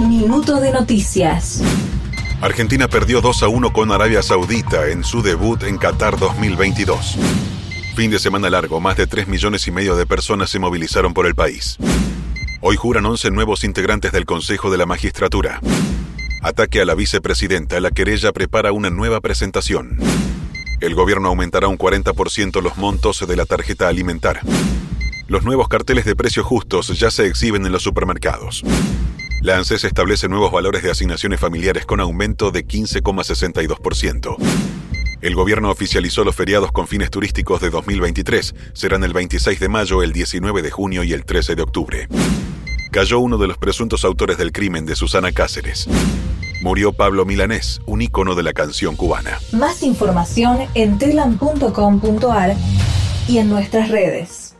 Minuto de noticias. Argentina perdió 2 a 1 con Arabia Saudita en su debut en Qatar 2022. Fin de semana largo, más de 3 millones y medio de personas se movilizaron por el país. Hoy juran 11 nuevos integrantes del Consejo de la Magistratura. Ataque a la vicepresidenta, la querella prepara una nueva presentación. El gobierno aumentará un 40% los montos de la tarjeta alimentar. Los nuevos carteles de precios justos ya se exhiben en los supermercados. La ANSES establece nuevos valores de asignaciones familiares con aumento de 15,62%. El gobierno oficializó los feriados con fines turísticos de 2023. Serán el 26 de mayo, el 19 de junio y el 13 de octubre. Cayó uno de los presuntos autores del crimen de Susana Cáceres. Murió Pablo Milanés, un ícono de la canción cubana. Más información en telam.com.ar y en nuestras redes.